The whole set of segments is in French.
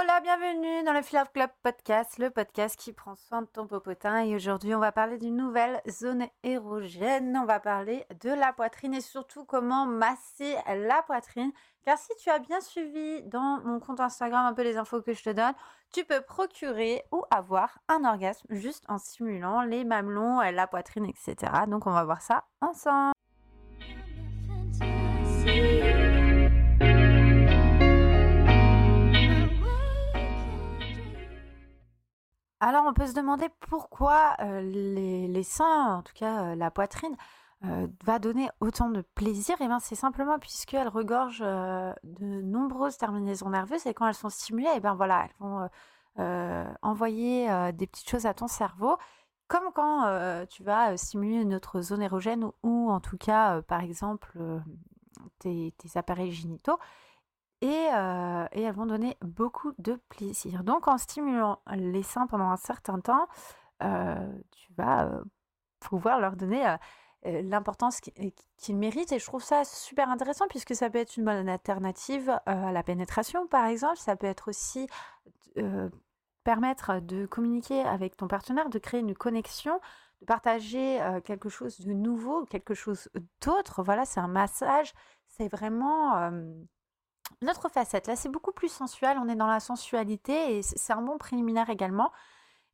Hola, bienvenue dans le Love Club podcast, le podcast qui prend soin de ton popotin. Et aujourd'hui, on va parler d'une nouvelle zone érogène. On va parler de la poitrine et surtout comment masser la poitrine. Car si tu as bien suivi dans mon compte Instagram un peu les infos que je te donne, tu peux procurer ou avoir un orgasme juste en simulant les mamelons, la poitrine, etc. Donc, on va voir ça ensemble. Alors, on peut se demander pourquoi les, seins, en tout cas la poitrine, va donner autant de plaisir. Et bien, c'est simplement puisqu'elles regorgent de nombreuses terminaisons nerveuses et quand elles sont stimulées, et ben voilà, elles vont envoyer des petites choses à ton cerveau. Comme quand tu vas stimuler une autre zone érogène ou, en tout cas, par exemple, tes, appareils génitaux et, elles vont donner beaucoup de plaisir. Donc en stimulant les seins pendant un certain temps, tu vas pouvoir leur donner l'importance qu'ils méritent. Et je trouve ça super intéressant puisque ça peut être une bonne alternative à la pénétration, par exemple. Ça peut être aussi permettre de communiquer avec ton partenaire, de créer une connexion, de partager quelque chose de nouveau, quelque chose d'autre. Voilà, c'est un massage. C'est vraiment notre facette. Là, c'est beaucoup plus sensuel. On est dans la sensualité et c'est un bon préliminaire également.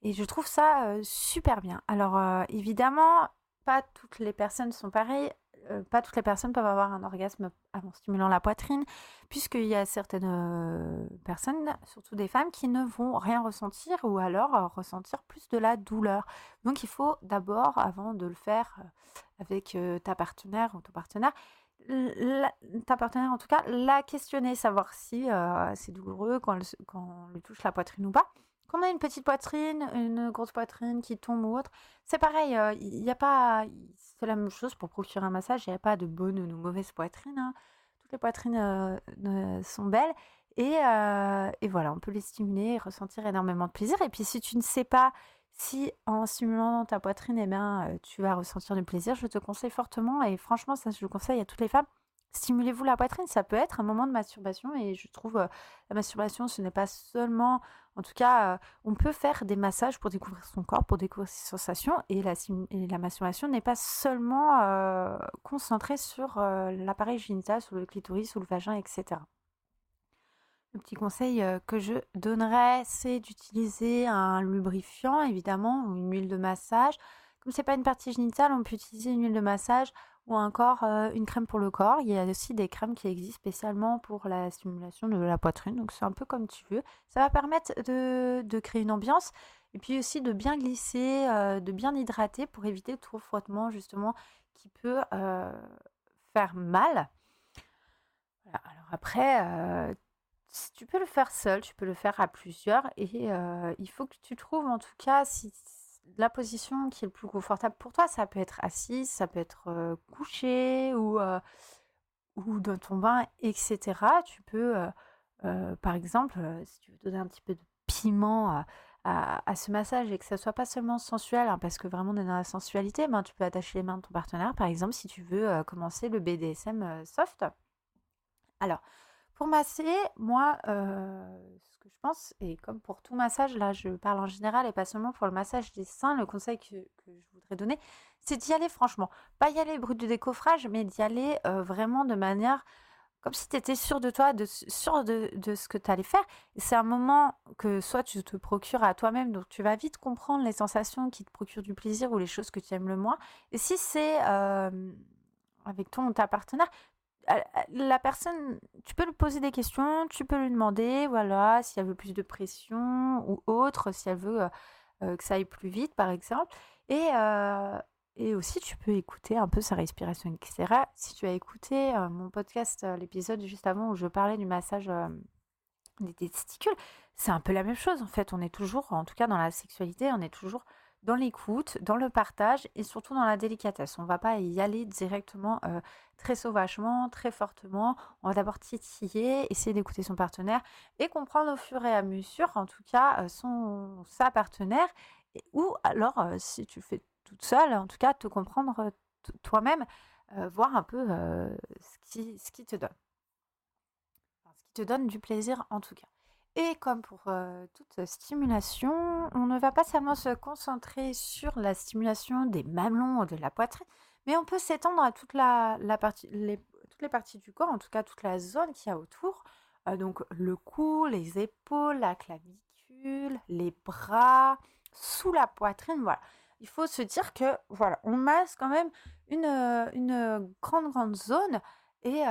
Et je trouve ça super bien. Alors, évidemment, pas toutes les personnes sont pareilles. pas toutes les personnes peuvent avoir un orgasme en stimulant la poitrine, puisqu'il y a certaines personnes, surtout des femmes, qui ne vont rien ressentir ou alors ressentir plus de la douleur. Donc il faut d'abord, avant de le faire avec ta partenaire ou ton partenaire, ta partenaire en tout cas, la questionner, savoir si c'est douloureux quand, quand on lui touche la poitrine ou pas. Quand on a une petite poitrine, une grosse poitrine qui tombe ou autre, c'est pareil, il n'y a pas. C'est la même chose pour procurer un massage, il n'y a pas de bonne ou de mauvaise poitrine. Hein. Toutes les poitrines sont belles. Et, et, voilà, on peut les stimuler et ressentir énormément de plaisir. Et puis si tu ne sais pas si en stimulant ta poitrine, eh bien, tu vas ressentir du plaisir, je te conseille fortement, et franchement, ça je le conseille à toutes les femmes, stimulez-vous la poitrine, ça peut être un moment de masturbation, et je trouve la masturbation, ce n'est pas seulement, en tout cas, on peut faire des massages pour découvrir son corps, pour découvrir ses sensations, et la, masturbation n'est pas seulement concentrée sur l'appareil génital, sur le clitoris, ou le vagin, etc. Le petit conseil que je donnerais, c'est d'utiliser un lubrifiant, évidemment, ou une huile de massage. Comme c'est pas une partie génitale, on peut utiliser une huile de massage ou encore une crème pour le corps. Il y a aussi des crèmes qui existent spécialement pour la stimulation de la poitrine, donc c'est un peu comme tu veux. Ça va permettre de, créer une ambiance et puis aussi de bien glisser, de bien hydrater pour éviter tout frottement justement qui peut faire mal. Alors après, tu peux le faire seul, tu peux le faire à plusieurs et il faut que tu trouves en tout cas si la position qui est le plus confortable pour toi. Ça peut être assis, ça peut être couché ou, ou dans ton bain, etc. Tu peux, par exemple, si tu veux donner un petit peu de piment à, ce massage et que ça soit pas seulement sensuel, hein, parce que vraiment on est dans la sensualité, ben, tu peux attacher les mains de ton partenaire, par exemple, si tu veux commencer le BDSM soft. Alors, pour masser, moi, ce que je pense, et comme pour tout massage, là je parle en général et pas seulement pour le massage des seins, le conseil que, je voudrais donner, c'est d'y aller franchement. Pas y aller brut du décoffrage, mais d'y aller vraiment de manière comme si tu étais sûr de toi, de, sûr de, ce que tu allais faire. C'est un moment que soit tu te procures à toi-même, donc tu vas vite comprendre les sensations qui te procurent du plaisir ou les choses que tu aimes le moins. Et si c'est avec ton ou ta partenaire, la personne, tu peux lui poser des questions, tu peux lui demander, voilà, si elle veut plus de pression ou autre, si elle veut que ça aille plus vite, par exemple. Et, et aussi, tu peux écouter un peu sa respiration, etc. Si tu as écouté mon podcast, l'épisode juste avant où je parlais du massage des testicules, c'est un peu la même chose en fait. On est toujours, en tout cas dans la sexualité, on est toujours dans l'écoute, dans le partage et surtout dans la délicatesse. On ne va pas y aller directement très sauvagement, très fortement. On va d'abord titiller, essayer d'écouter son partenaire et comprendre au fur et à mesure, en tout cas, son, sa partenaire. ou alors, si tu le fais toute seule, en tout cas, te comprendre toi-même, voir un peu ce, qui, ce qui te donne. ce qui te donne du plaisir, en tout cas. Et comme pour toute stimulation, on ne va pas seulement se concentrer sur la stimulation des mamelons ou de la poitrine, mais on peut s'étendre à toute la, partie, toutes les parties du corps, en tout cas toute la zone qu'il y a autour. donc le cou, les épaules, la clavicule, les bras, sous la poitrine, voilà. Il faut se dire que voilà, on masse quand même une, une grande grande zone et,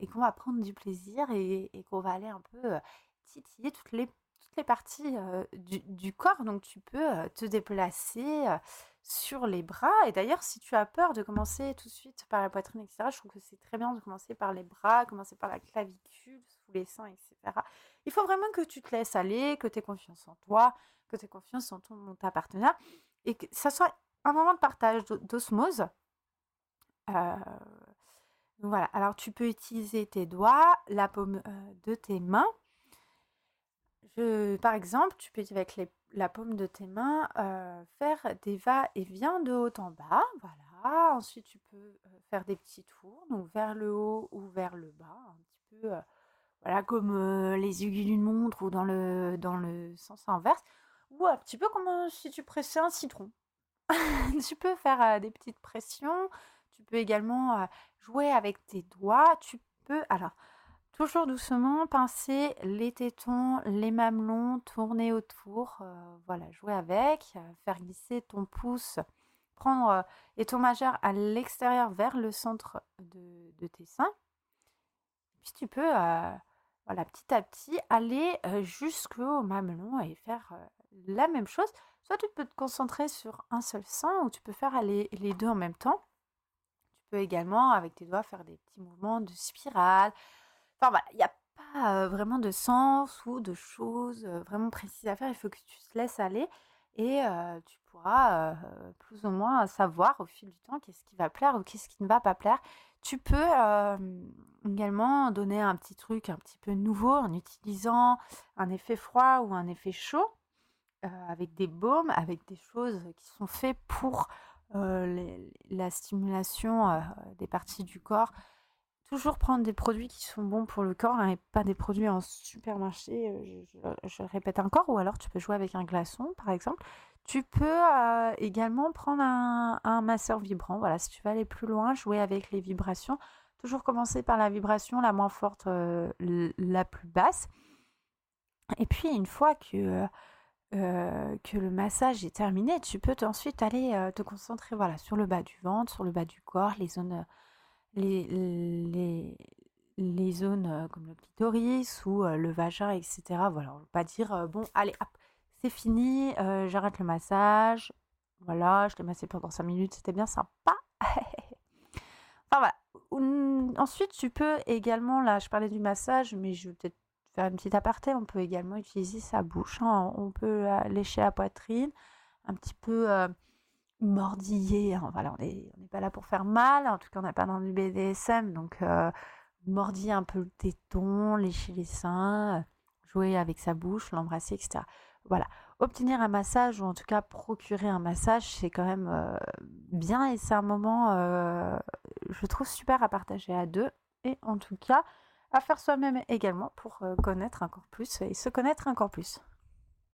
et qu'on va prendre du plaisir et, et qu'on va aller un peu titiller toutes les, toutes les parties du, du, corps. Donc tu peux te déplacer sur les bras. Et d'ailleurs, si tu as peur de commencer tout de suite par la poitrine, etc., je trouve que c'est très bien de commencer par les bras, commencer par la clavicule, sous les seins, etc. Il faut vraiment que tu te laisses aller, que tu aies confiance en toi, que tu aies confiance en ton ta partenaire et que ça soit un moment de partage, d'osmose. Euh, voilà, alors tu peux utiliser tes doigts, la paume de tes mains par exemple, tu peux avec la paume de tes mains faire des va-et-vient de haut en bas. Voilà. Ensuite, tu peux faire des petits tours, donc vers le haut ou vers le bas, un petit peu, voilà, comme les aiguilles d'une montre ou dans le, dans le sens inverse, ou un petit peu comme si tu pressais un citron. tu peux faire des petites pressions. Tu peux également jouer avec tes doigts. Tu peux, alors, Toujours doucement, pincer les tétons, les mamelons, tourner autour, euh, voilà, jouer avec, euh, faire glisser ton pouce, prendre euh, et ton majeur à l'extérieur vers le centre de, tes seins. Puis tu peux, voilà, petit à petit, aller jusqu'au mamelon et faire la même chose. Soit tu peux te concentrer sur un seul sein ou tu peux faire les deux en même temps. Tu peux également, avec tes doigts, faire des petits mouvements de spirale, Voilà, il n'y a pas vraiment de sens ou de choses vraiment précises à faire. Il faut que tu te laisses aller et tu pourras plus ou moins savoir au fil du temps qu'est-ce qui va plaire ou qu'est-ce qui ne va pas plaire. Tu peux également donner un petit truc un petit peu nouveau en utilisant un effet froid ou un effet chaud avec des baumes, avec des choses qui sont faites pour la stimulation des parties du corps toujours prendre des produits qui sont bons pour le corps hein, et pas des produits en supermarché, euh, je, répète encore, ou alors tu peux jouer avec un glaçon par exemple. Tu peux euh, également prendre un, masseur vibrant, voilà, si tu veux aller plus loin, jouer avec les vibrations. Toujours commencer par la vibration la moins forte, euh, la plus basse. Et puis une fois que, que le massage est terminé, tu peux ensuite aller te concentrer voilà, sur le bas du ventre, sur le bas du corps, les zones les, les, les zones comme le clitoris ou le vagin, etc. Voilà, on ne pas dire bon, allez, hop, c'est fini, j'arrête le massage. Voilà, je l'ai massé pendant 5 minutes, c'était bien sympa. enfin voilà. Ensuite, tu peux également, là, je parlais du massage, mais je vais peut-être faire une petite aparté. On peut également utiliser sa bouche. Hein. On peut lécher la poitrine, un petit peu mordiller. Hein, voilà, on n'est pas là pour faire mal, en tout cas on n'est pas dans du BDSM, donc euh, mordiller un peu le téton, lécher les seins, jouer avec sa bouche, l'embrasser, etc. Voilà, obtenir un massage ou en tout cas procurer un massage, c'est quand même euh, bien et c'est un moment, euh, je trouve super à partager à deux et en tout cas à faire soi-même également pour connaître encore plus et se connaître encore plus.